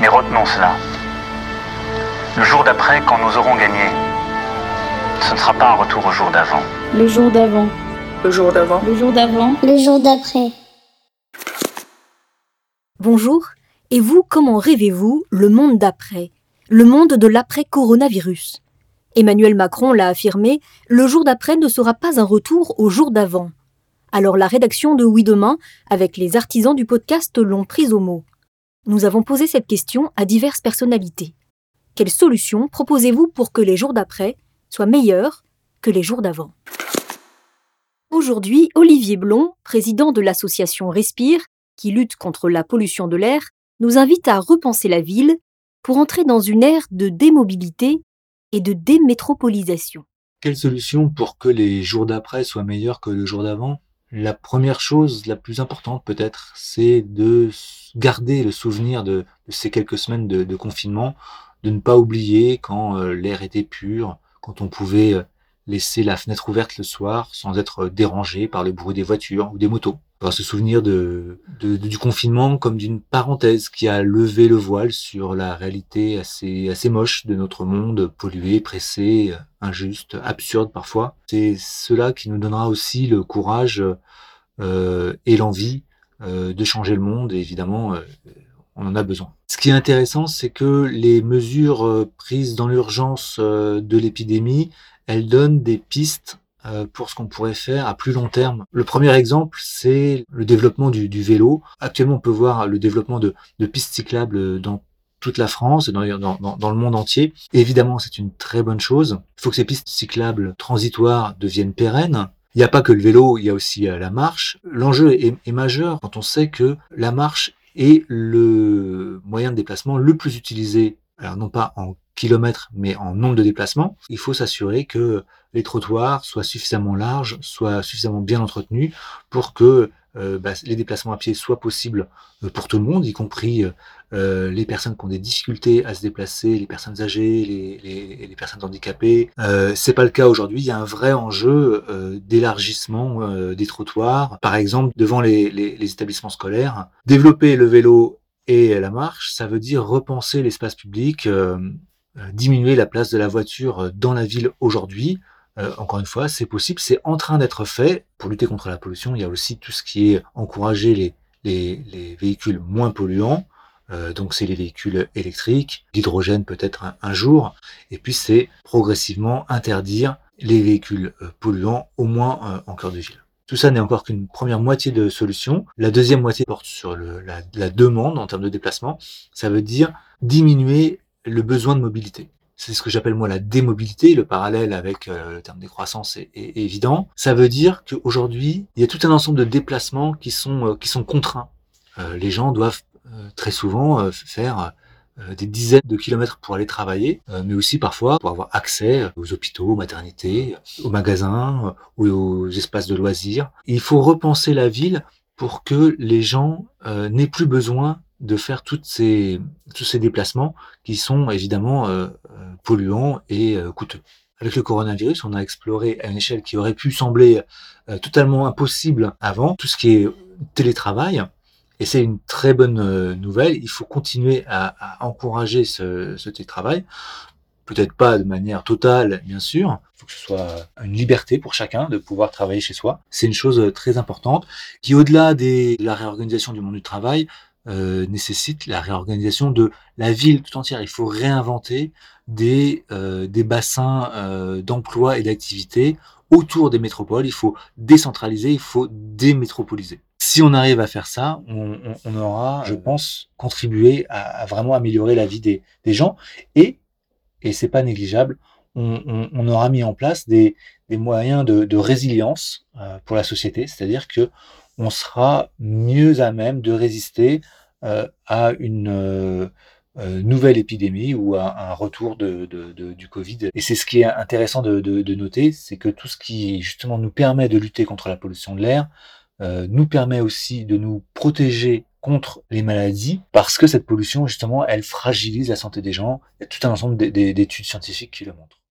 Mais retenons cela. Le jour d'après, quand nous aurons gagné, ce ne sera pas un retour au jour d'avant. Le jour d'avant. Le jour d'avant. Le jour d'avant. Le jour d'après. Bonjour. Et vous, comment rêvez-vous le monde d'après? Le monde de l'après-coronavirus Emmanuel Macron l'a affirmé, le jour d'après ne sera pas un retour au jour d'avant. Alors la rédaction de Oui Demain, avec les artisans du podcast, l'ont prise au mot. Nous avons posé cette question à diverses personnalités. Quelles solutions proposez-vous pour que les jours d'après soient meilleurs que les jours d'avant? Aujourd'hui, Olivier Blond, président de l'association Respire, qui lutte contre la pollution de l'air, nous invite à repenser la ville pour entrer dans une ère de démobilité et de démétropolisation. Quelle solution pour que les jours d'après soient meilleurs que le jour d'avant? La première chose, la plus importante peut-être, c'est de garder le souvenir de, ces quelques semaines de, confinement, de ne pas oublier quand euh, l'air était pur, quand on pouvait euh, laisser la fenêtre ouverte le soir sans être dérangé par le bruit des voitures ou des motos. Va se souvenir de, du confinement comme d'une parenthèse qui a levé le voile sur la réalité assez, assez moche de notre monde, pollué, pressé, injuste, absurde parfois. C'est cela qui nous donnera aussi le courage euh, et l'envie euh, de changer le monde et évidemment euh, on en a besoin. Ce qui est intéressant, c'est que les mesures prises dans l'urgence de l'épidémie, elles donnent des pistes euh, pour ce qu'on pourrait faire à plus long terme. Le premier exemple, c'est le développement du, vélo. Actuellement, on peut voir le développement de, pistes cyclables dans toute la France et dans, dans, le monde entier. évidemment, c'est une très bonne chose. Il faut que ces pistes cyclables transitoires deviennent pérennes. Il n'y a pas que le vélo, il y a aussi euh, la marche. L'enjeu est, est majeur quand on sait que la marche est le moyen de déplacement le plus utilisé, alors non pas en mais en nombre de déplacements, il faut s'assurer que les trottoirs soient suffisamment larges, soient suffisamment bien entretenus pour que euh, bah, les déplacements à pied soient possibles euh, pour tout le monde, y compris euh, les personnes qui ont des difficultés à se déplacer, les personnes âgées, les, personnes handicapées. C'est pas le cas aujourd'hui. Il y a un vrai enjeu d'élargissement des trottoirs, par exemple devant les, établissements scolaires. Développer le vélo et la marche, ça veut dire repenser l'espace public, diminuer la place de la voiture euh, dans la ville aujourd'hui. Euh, encore une fois, c'est possible, c'est en train d'être fait. Pour lutter contre la pollution, il y a aussi tout ce qui est encourager les, les, véhicules moins polluants. donc c'est les véhicules électriques, l'hydrogène peut-être un, jour. Et puis c'est progressivement interdire les véhicules polluants, au moins en cœur de ville. Tout ça n'est encore qu'une première moitié de solution. La deuxième moitié porte sur la, la demande en termes de déplacement. Ça veut dire diminuer le besoin de mobilité. C'est ce que j'appelle moi la démobilité. Le parallèle avec euh, le terme décroissance est, est, évident. Ça veut dire qu'aujourd'hui, il y a tout un ensemble de déplacements qui sont euh, qui sont contraints. Euh, les gens doivent très souvent faire des dizaines de kilomètres pour aller travailler, mais aussi parfois pour avoir accès aux hôpitaux, aux maternités, aux magasins ou aux espaces de loisirs. il faut repenser la ville pour que les gens n'aient plus besoin de faire toutes ces, tous ces déplacements qui sont évidemment euh, euh, polluants et euh, coûteux. Avec le coronavirus, on a exploré à une échelle qui aurait pu sembler totalement impossible avant tout ce qui est télétravail. Et c'est une très bonne nouvelle. Il faut continuer à, à encourager ce, ce télétravail. Peut-être pas de manière totale, bien sûr. Il faut que ce soit une liberté pour chacun de pouvoir travailler chez soi. C'est une chose très importante qui, au-delà de la réorganisation du monde du travail, euh, nécessite la réorganisation de la ville tout entière. Il faut réinventer des, euh, des bassins euh, d'emploi et d'activité autour des métropoles. Il faut décentraliser, il faut démétropoliser. Si on arrive à faire ça, on, aura, je pense, contribué à, vraiment améliorer la vie des, gens et, et c'est pas négligeable, on, aura mis en place des, des moyens de, de résilience pour la société, c'est-à-dire que on sera mieux à même de résister euh, à une euh, euh, nouvelle épidémie ou à un retour du Covid. Et c'est ce qui est intéressant de, de noter, c'est que tout ce qui justement nous permet de lutter contre la pollution de l'air nous permet aussi de nous protéger contre les maladies parce que cette pollution justement elle fragilise la santé des gens. Il y a tout un ensemble d'études scientifiques qui le montrent.